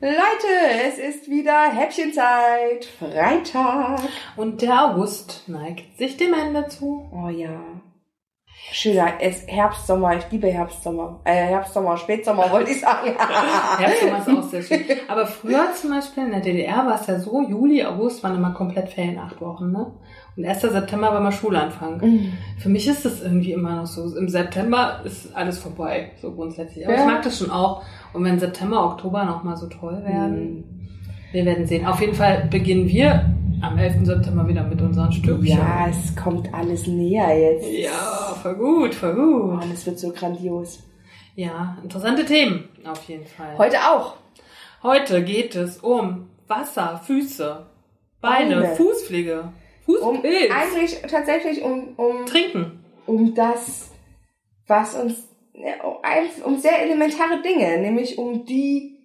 Leute, es ist wieder Häppchenzeit, Freitag. Und der August neigt sich dem Ende zu. Oh ja. Schöner, es Herbst, Sommer, ich liebe Herbst, Sommer. Äh, Herbst, Sommer, Spätsommer wollte ich sagen. Herbst, Sommer ist auch sehr schön. Aber früher zum Beispiel in der DDR war es ja so, Juli, August waren immer komplett Ferien, acht Wochen, ne? Und 1. September war mal Schulanfang. Mhm. Für mich ist das irgendwie immer noch so. Im September ist alles vorbei, so grundsätzlich. Aber Ja. ich mag das schon auch. Und wenn September, Oktober nochmal so toll werden, wir werden sehen. Auf jeden Fall beginnen wir am 11. September wieder mit unseren Stückchen. Ja, es kommt alles näher jetzt. Ja, voll gut, voll Oh, gut. das wird so grandios. Ja, interessante Themen auf jeden Fall. Heute auch. Heute geht es um Wasser, Füße, Beine, Beine. Fußpflege, Um, Fußpilz, eigentlich tatsächlich um, um, Trinken. um das, was uns, um um sehr elementare Dinge, nämlich um die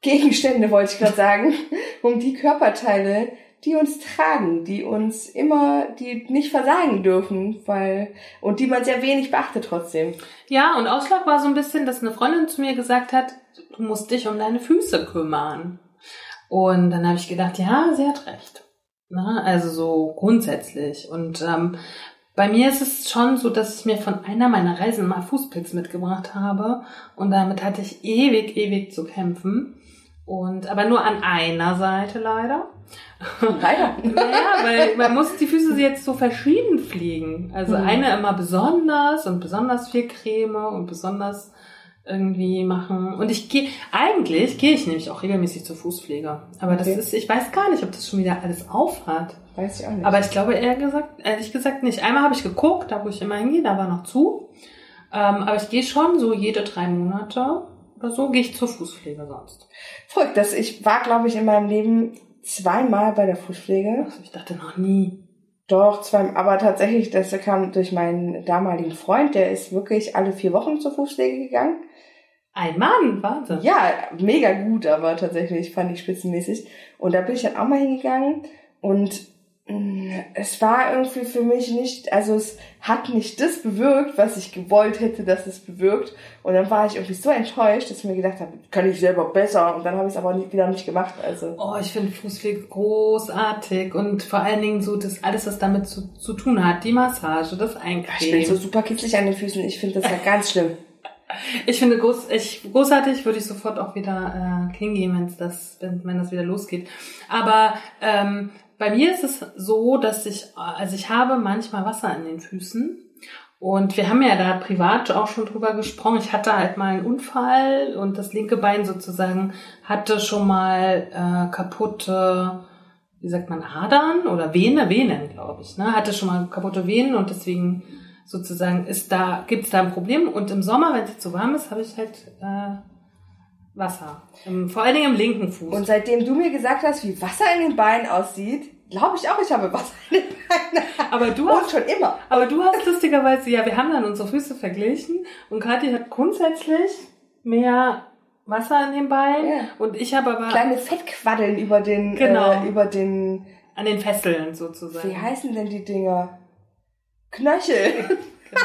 Gegenstände, wollte ich gerade sagen, um die Körperteile, die uns tragen, die uns immer, die nicht versagen dürfen, weil, und die man sehr wenig beachtet trotzdem. Ja, und Ausschlag war so ein bisschen, dass eine Freundin zu mir gesagt hat, du musst dich um deine Füße kümmern. Und dann habe ich gedacht, ja, sie hat recht. Na, also so grundsätzlich. Und ähm, bei mir ist es schon so, dass ich mir von einer meiner Reisen mal Fußpilz mitgebracht habe. Und damit hatte ich ewig, ewig zu kämpfen. Und aber nur an einer Seite leider. Leider. Naja, weil man muss die Füße jetzt so verschieden pflegen. Also Mhm. eine immer besonders und besonders viel Creme und besonders irgendwie machen. Und ich gehe, eigentlich gehe ich nämlich auch regelmäßig zur Fußpflege. Aber das Okay. ist, ich weiß gar nicht, ob das schon wieder alles aufhat. Weiß ich auch nicht. Aber ich glaube eher gesagt, ehrlich gesagt nicht. Einmal habe ich geguckt, da wo ich immer hingehe, da war noch zu. Ähm, aber ich gehe schon so jede drei Monate oder so gehe ich zur Fußpflege sonst. Verrückt, dass ich war, glaube ich, in meinem Leben zweimal bei der Fußpflege. Also ich dachte noch nie. Doch, zweimal, aber tatsächlich, das kam durch meinen damaligen Freund, der ist wirklich alle vier Wochen zur Fußpflege gegangen. Ein Mann, Wahnsinn. Ja, mega gut, aber tatsächlich fand ich spitzenmäßig. Und da bin ich dann auch mal hingegangen und mh, es war irgendwie für mich nicht, also es hat nicht das bewirkt, was ich gewollt hätte, dass es bewirkt. Und dann war ich irgendwie so enttäuscht, dass ich mir gedacht habe, kann ich selber besser. Und dann habe ich es aber nicht, wieder nicht gemacht. Also Oh, ich finde Fußpflege großartig und vor allen Dingen so das alles, was damit zu, zu tun hat. Die Massage, das ich bin Eincremen. so super kitzlig an den Füßen. Ich finde das ja ganz schlimm. Ich finde groß, ich, großartig, würde ich sofort auch wieder äh, hingehen, wenn's das, wenn, wenn das wieder losgeht. Aber ähm, bei mir ist es so, dass ich, also ich habe manchmal Wasser in den Füßen. Und wir haben ja da privat auch schon drüber gesprochen. Ich hatte halt mal einen Unfall und das linke Bein sozusagen hatte schon mal äh, kaputte, wie sagt man, Adern oder Vene, Venen, glaube ich, ne? Hatte schon mal kaputte Venen und deswegen sozusagen ist da, gibt's da ein Problem. Und im Sommer, wenn es so warm ist, habe ich halt äh, Wasser. Im, vor allen Dingen im linken Fuß. Und seitdem du mir gesagt hast, wie Wasser in den Beinen aussieht, glaube ich auch, ich habe Wasser in den Beinen. aber du Und hast, schon immer. aber du hast lustigerweise, ja, wir haben dann unsere Füße verglichen und Kathi hat grundsätzlich mehr Wasser in den Beinen Ja. und ich habe aber Kleine Fettquaddeln über den, Genau. äh, über den, an den Fesseln sozusagen. wie heißen denn die Dinger? Knöchel. Genau.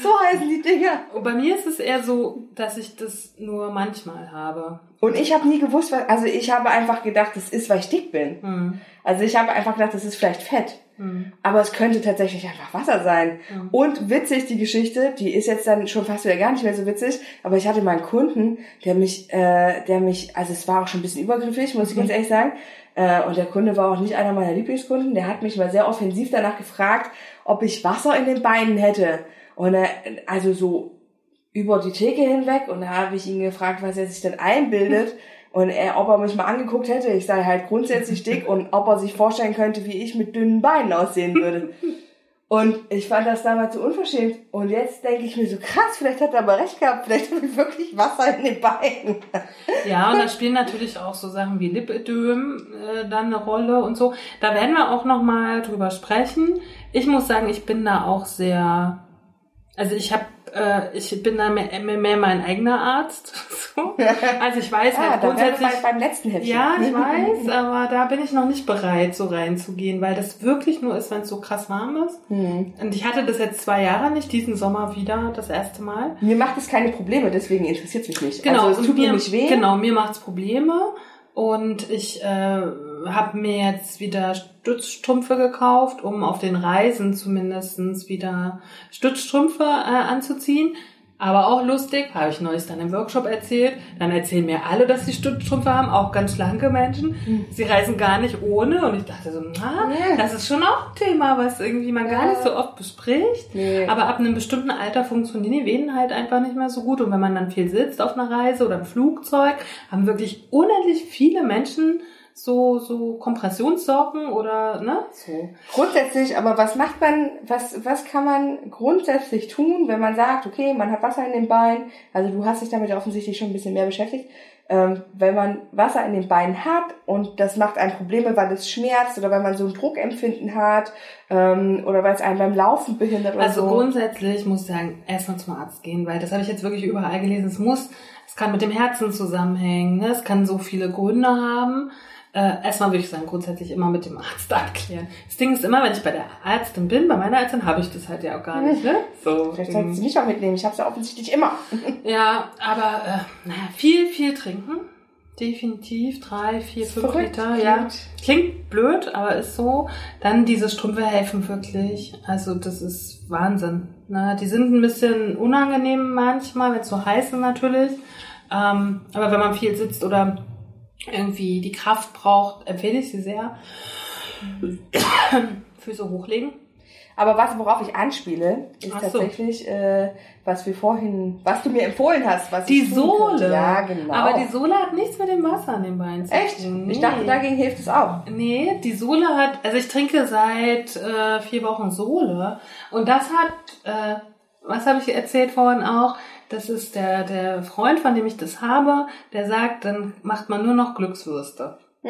so heißen die Dinger. Und bei mir ist es eher so, dass ich das nur manchmal habe. Und ich habe nie gewusst, was, also ich habe einfach gedacht, das ist, weil ich dick bin. Hm. Also ich habe einfach gedacht, das ist vielleicht Fett. Hm. Aber es könnte tatsächlich einfach Wasser sein. Ja. Und witzig, die Geschichte, die ist jetzt dann schon fast wieder gar nicht mehr so witzig, aber ich hatte mal einen Kunden, der mich, äh, der mich, also es war auch schon ein bisschen übergriffig, muss ich ganz ehrlich sagen, äh, und der Kunde war auch nicht einer meiner Lieblingskunden, der hat mich mal sehr offensiv danach gefragt, ob ich Wasser in den Beinen hätte. Und er, also so über die Theke hinweg und da habe ich ihn gefragt, was er sich denn einbildet. Und er, ob er mich mal angeguckt hätte, ich sei halt grundsätzlich dick und ob er sich vorstellen könnte, wie ich mit dünnen Beinen aussehen würde. Und ich fand das damals so unverschämt. Und jetzt denke ich mir so, krass, vielleicht hat er aber recht gehabt. Vielleicht habe ich wirklich Wasser in den Beinen. Ja, und da spielen natürlich auch so Sachen wie Lipödem äh, dann eine Rolle und so. Da werden wir auch nochmal drüber sprechen. Ich muss sagen, ich bin da auch sehr, also ich habe äh, ich bin da mehr, mehr mein eigener Arzt. So. Also ich weiß halt ah, wir grundsätzlich. bei- beim letzten Häppchen. Ja, ich weiß, aber da bin ich noch nicht bereit, so reinzugehen, weil das wirklich nur ist, wenn es so krass warm ist. Hm. Und ich hatte das jetzt zwei Jahre nicht, diesen Sommer wieder das erste Mal. Mir macht es keine Probleme, deswegen interessiert es mich nicht. Genau, also es tut mir nicht weh. Genau, mir macht's Probleme. Und ich äh, habe mir jetzt wieder Stützstrümpfe gekauft, um auf den Reisen zumindestens wieder Stützstrümpfe äh, anzuziehen. Aber auch lustig, habe ich neulich dann im Workshop erzählt. Dann erzählen mir alle, dass sie Stützstrümpfe haben, auch ganz schlanke Menschen. Hm. Sie reisen gar nicht ohne. Und ich dachte so, na, Ja. das ist schon auch ein Thema, was irgendwie man gar Ja. nicht so oft bespricht. Nee. Aber ab einem bestimmten Alter funktionieren die Venen halt einfach nicht mehr so gut. Und wenn man dann viel sitzt auf einer Reise oder im Flugzeug, haben wirklich unendlich viele Menschen so, so Kompressionssocken oder, ne? So. Grundsätzlich, aber was macht man, was, was kann man grundsätzlich tun, wenn man sagt, okay, man hat Wasser in den Beinen, also du hast dich damit offensichtlich schon ein bisschen mehr beschäftigt, ähm, wenn man Wasser in den Beinen hat und das macht einem Probleme, weil es schmerzt oder weil man so ein Druckempfinden hat ähm, oder weil es einen beim Laufen behindert oder Also so. grundsätzlich muss ich sagen, erstmal zum Arzt gehen, weil das habe ich jetzt wirklich überall gelesen. Es muss, es kann mit dem Herzen zusammenhängen, ne? es kann so viele Gründe haben. Äh, erstmal würde ich sagen, grundsätzlich immer mit dem Arzt abklären. Das Ding ist immer, wenn ich bei der Ärztin bin, bei meiner Ärztin habe ich das halt ja auch gar nicht, ne? So. Vielleicht sollst du mich auch mitnehmen, ich habe es ja offensichtlich immer. Ja, aber äh, naja, viel, viel trinken. Definitiv drei, vier, fünf verrückt, Liter. klingt- Ja, klingt blöd, aber ist so. Dann diese Strümpfe helfen wirklich. Also das ist Wahnsinn. Ne? Die sind ein bisschen unangenehm manchmal, wenn es so heiß ist natürlich. Ähm, aber wenn man viel sitzt oder irgendwie die Kraft braucht, empfehle ich sie sehr. Füße hochlegen. Aber was, worauf ich anspiele, ist so. tatsächlich, äh, was wir vorhin, was du mir empfohlen hast, was Die ich könnte. Sohle. Ja, genau. Aber die Sohle hat nichts mit dem Wasser an den Beinen zu Echt? tun. Ich Nee. dachte, dagegen hilft es auch. Nee, die Sohle hat, also ich trinke seit äh, vier Wochen Sohle und das hat, äh, was habe ich erzählt vorhin auch, das ist der, der Freund, von dem ich das habe, der sagt, dann macht man nur noch Glückswürste.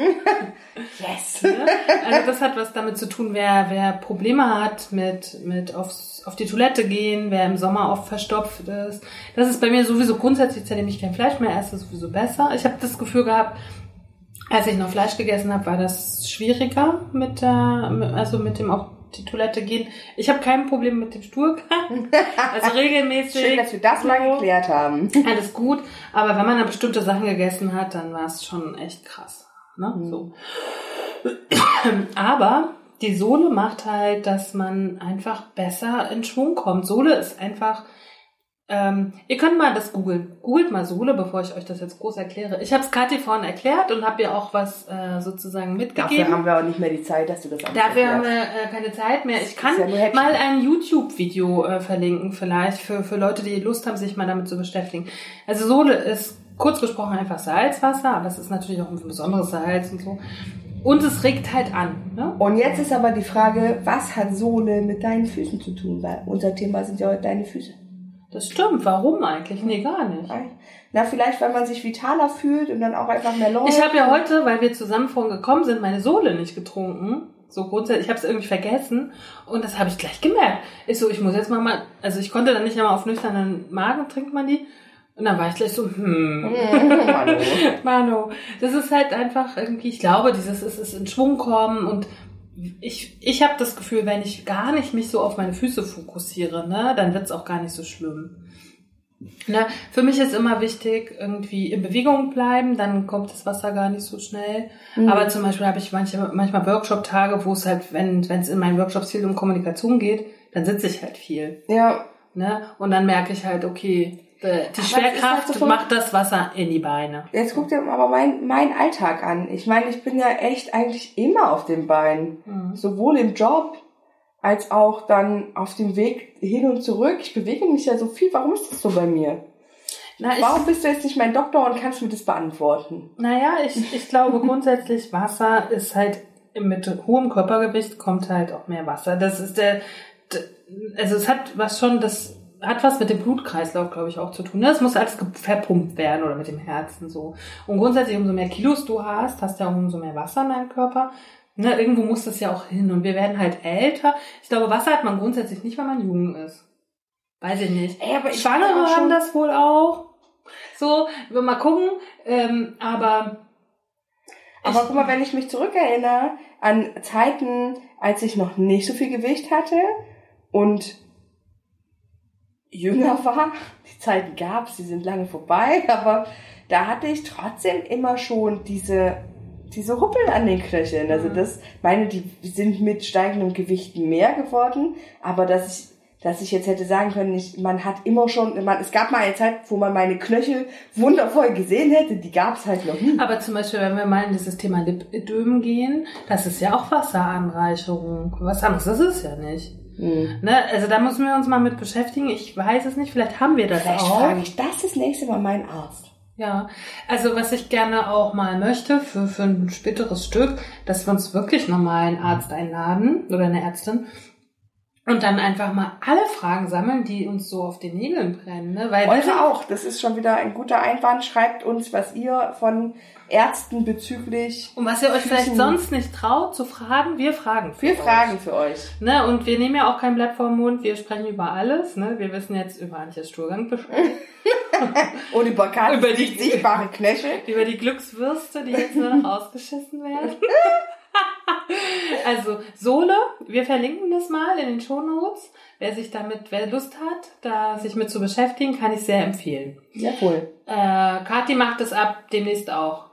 Yes. Ne? Also das hat was damit zu tun, wer, wer Probleme hat mit, mit aufs, auf die Toilette gehen, wer im Sommer oft verstopft ist. Das ist bei mir sowieso grundsätzlich, seitdem ich kein Fleisch mehr esse, sowieso besser. Ich habe das Gefühl gehabt, als ich noch Fleisch gegessen habe, war das schwieriger mit der, also mit dem auf die Toilette gehen. Ich habe kein Problem mit dem Stuhlgang. Also regelmäßig. Schön, dass wir das mal so. geklärt haben. Alles gut, aber wenn man dann bestimmte Sachen gegessen hat, dann war es schon echt krass. Ne? So. Aber die Sohle macht halt, dass man einfach besser in Schwung kommt. Sohle ist einfach. Ähm, ihr könnt mal das googeln. Googelt mal Sohle, bevor ich euch das jetzt groß erkläre. Ich habe es Kathi vorhin erklärt und habe ihr auch was äh, sozusagen mitgegeben. Dafür haben wir auch nicht mehr die Zeit, dass du das alles Dafür haben wir äh, keine Zeit mehr. Ich kann ja mal ein YouTube-Video äh, verlinken, vielleicht für, für Leute, die Lust haben, sich mal damit zu beschäftigen. Also Sohle ist kurz gesprochen einfach Salzwasser, aber es ist natürlich auch ein besonderes Salz und so. Und es regt halt an. Ne? Und jetzt ist aber die Frage, was hat Sohle mit deinen Füßen zu tun? Weil unser Thema sind ja heute deine Füße. Das stimmt. Warum eigentlich? Nee, gar nicht. Na, vielleicht, weil man sich vitaler fühlt und dann auch einfach mehr läuft. Ich habe ja heute, weil wir zusammen vorhin gekommen sind, meine Sohle nicht getrunken. So grundsätzlich, ich habe es irgendwie vergessen und das habe ich gleich gemerkt. Ich so, ich muss jetzt mal mal, also ich konnte dann nicht einmal auf nüchternen Magen trinkt man die. Und dann war ich gleich so, hm, Manu. Mano, das ist halt einfach irgendwie, ich glaube, dieses ist es in Schwung kommen und ich, ich habe das Gefühl, wenn ich gar nicht mich so auf meine Füße fokussiere, ne, dann wird's auch gar nicht so schlimm. Ne, für mich ist immer wichtig, irgendwie in Bewegung bleiben, dann kommt das Wasser gar nicht so schnell. Aber zum Beispiel habe ich manche, manchmal Workshop-Tage, wo es halt, wenn es in meinen Workshops viel um Kommunikation geht, dann sitze ich halt viel. Ja, Ne? Und dann merke ich halt, okay, die es ist Schwerkraft halt so macht das Wasser in die Beine. jetzt guck dir aber mein, mein Alltag an. Ich meine, ich bin ja echt eigentlich immer auf den Beinen. Mhm. Sowohl im Job als auch dann auf dem Weg hin und zurück. Ich bewege mich ja so viel. Warum ist das so bei mir? Na, ich, Warum bist du jetzt nicht mein Doktor und kannst mir das beantworten? naja, ich, ich glaube grundsätzlich, Wasser ist halt mit hohem Körpergewicht kommt halt auch mehr Wasser. Das ist der, also es hat was schon, das hat was mit dem Blutkreislauf, glaube ich, auch zu tun. Ne? Es muss alles verpumpt werden oder mit dem Herzen so. Und grundsätzlich, umso mehr Kilos du hast, hast du ja auch umso mehr Wasser in deinem Körper. Ne? Irgendwo muss das ja auch hin. Und wir werden halt älter. Ich glaube, Wasser hat man grundsätzlich nicht, wenn man jung ist. Weiß ich nicht. Ey, aber ich Schwangere haben das wohl auch. So, wir mal gucken. Ähm, aber Aber guck mal, wenn ich mich zurückerinnere an Zeiten, als ich noch nicht so viel Gewicht hatte und jünger war, die Zeiten gab's, die sind lange vorbei, aber da hatte ich trotzdem immer schon diese diese Ruppel an den Knöcheln. Also Mhm. das, meine, die sind mit steigendem Gewicht mehr geworden, aber dass ich dass ich jetzt hätte sagen können, ich, man hat immer schon, man, es gab mal eine Zeit, wo man meine Knöchel wundervoll gesehen hätte, die gab's halt noch nie. Aber zum Beispiel, wenn wir mal in dieses Thema Lipödem gehen, das ist ja auch Wasseranreicherung. Was anderes ist es ja nicht. Hm. Ne? Also da müssen wir uns mal mit beschäftigen. Ich weiß es nicht, vielleicht haben wir das Vielleicht auch. frage ich das das nächste Mal meinen Arzt. Ja, also was ich gerne auch mal möchte für, für ein späteres Stück, dass wir uns wirklich nochmal einen Arzt einladen oder eine Ärztin und dann einfach mal alle Fragen sammeln, die uns so auf den Nägeln brennen. Ne? Weil Eure auch. Das ist schon wieder ein guter Einwand. Schreibt uns, was ihr von Ärzten bezüglich. und was ihr euch vielleicht sonst nicht traut zu fragen, wir fragen. für Wir euch. fragen für euch. Ne, und wir nehmen ja auch kein Blatt vor den Mund, wir sprechen über alles. Ne? Wir wissen jetzt über Antjes Stuhlgang Bescheid, Und über Katis Über die- sichtbare Knöchel. über die Glückswürste, die jetzt nur noch ausgeschissen werden. also Sohle, wir verlinken das mal in den Shownotes. Wer sich damit, wer Lust hat, da sich mit zu beschäftigen, kann ich sehr empfehlen. Jawohl. Äh, Kathi macht es ab demnächst auch.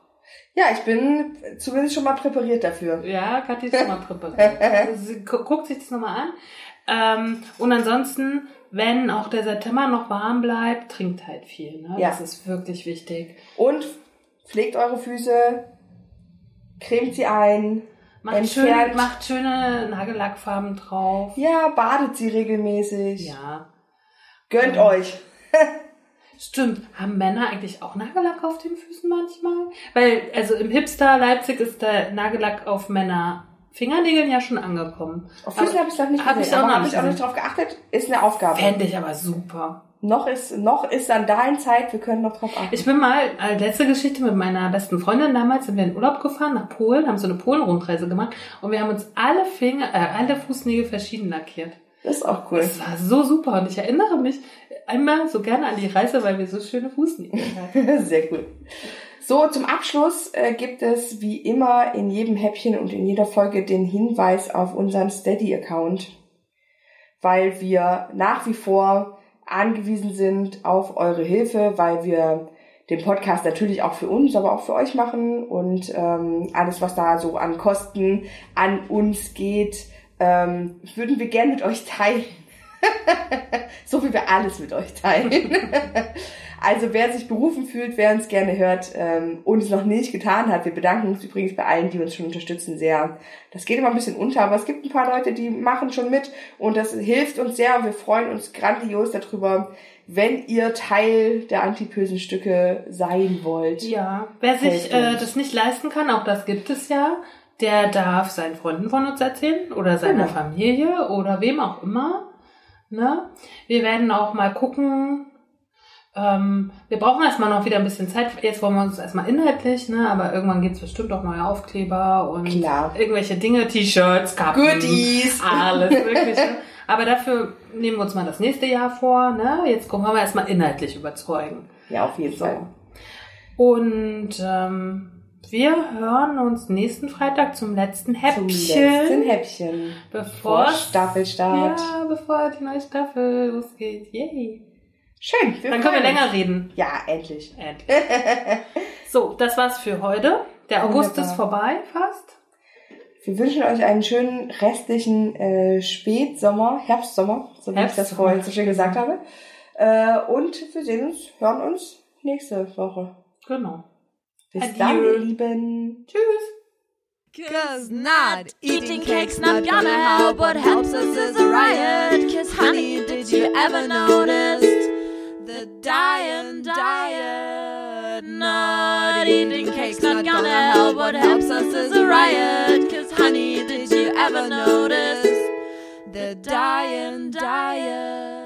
Ja, ich bin zumindest schon mal präpariert dafür. Ja, Kathi ist schon mal präpariert. Also sie gu guckt sich das nochmal an. Ähm, und ansonsten, wenn auch der September noch warm bleibt, trinkt halt viel. Ne? Ja. Das ist wirklich wichtig. Und pflegt eure Füße, cremt sie ein. Macht, schön, macht schöne Nagellackfarben drauf. Ja, badet sie regelmäßig. Ja. Gönnt Ja. euch. Stimmt. Haben Männer eigentlich auch Nagellack auf den Füßen manchmal? Weil, also im Hipster Leipzig ist der Nagellack auf Männer Fingernägeln ja schon angekommen. Auf Füßen habe ich noch nicht Hab gesehen, ich auch aber habe ich auch nicht drauf geachtet. Ist eine Aufgabe. Fände ich aber super. Noch ist, noch ist Sandalenzeit, wir können noch drauf achten. Ich bin mal, äh, letzte Geschichte mit meiner besten Freundin damals, sind wir in Urlaub gefahren nach Polen, haben so eine Polen-Rundreise gemacht und wir haben uns alle Finger, äh, alle Fußnägel verschieden lackiert. das ist auch cool. Das war so super und ich erinnere mich einmal so gerne an die Reise, weil wir so schöne Fußnägel hatten. Sehr cool. So, zum Abschluss äh, gibt es wie immer in jedem Häppchen und in jeder Folge den Hinweis auf unseren Steady-Account, weil wir nach wie vor angewiesen sind auf eure Hilfe, weil wir den Podcast natürlich auch für uns, aber auch für euch machen und ähm, alles, was da so an Kosten an uns geht, ähm, würden wir gern mit euch teilen. so wie wir alles mit euch teilen. Also wer sich berufen fühlt, wer uns gerne hört ähm, und es noch nicht getan hat, wir bedanken uns übrigens bei allen, die uns schon unterstützen, sehr. Das geht immer ein bisschen unter, aber es gibt ein paar Leute, die machen schon mit und das hilft uns sehr und wir freuen uns grandios darüber, wenn ihr Teil der antipösen Stücke sein wollt. Ja, wer sich äh, das nicht leisten kann, auch das gibt es ja, der darf seinen Freunden von uns erzählen oder seiner Genau. Familie oder wem auch immer. Ne? Wir werden auch mal gucken. Ähm, wir brauchen erstmal noch wieder ein bisschen Zeit. Jetzt wollen wir uns erstmal inhaltlich, ne? aber irgendwann gibt's bestimmt auch neue Aufkleber und Klar. irgendwelche Dinge, T-Shirts, Kappen, Goodies. alles Mögliche. aber dafür nehmen wir uns mal das nächste Jahr vor. Ne? Jetzt wollen wir erstmal inhaltlich überzeugen. Ja, auf jeden So. Fall. Und ähm, wir hören uns nächsten Freitag zum letzten Häppchen. Zum letzten Häppchen. Bevor Vor Staffelstart. Ja, bevor die neue Staffel losgeht. Yay. Schön. Dann können wir länger reden. Ja, endlich. Endlich. so, das war's für heute. Der August Wunderbar. ist vorbei fast. Wir wünschen euch einen schönen restlichen äh, Spätsommer, Herbstsommer, so wie ich das vorhin so schön gesagt habe. Äh, und wir sehen uns, hören uns nächste Woche. Genau. Bis Adieu. dann, ihr Lieben. Tschüss. Cause not eating cake's not gonna help. What helps us is a riot. Cause honey, did you ever notice the dying diet? Not eating cake's not gonna help. What helps us is a riot. Cause honey, did you ever notice The Diet Diet.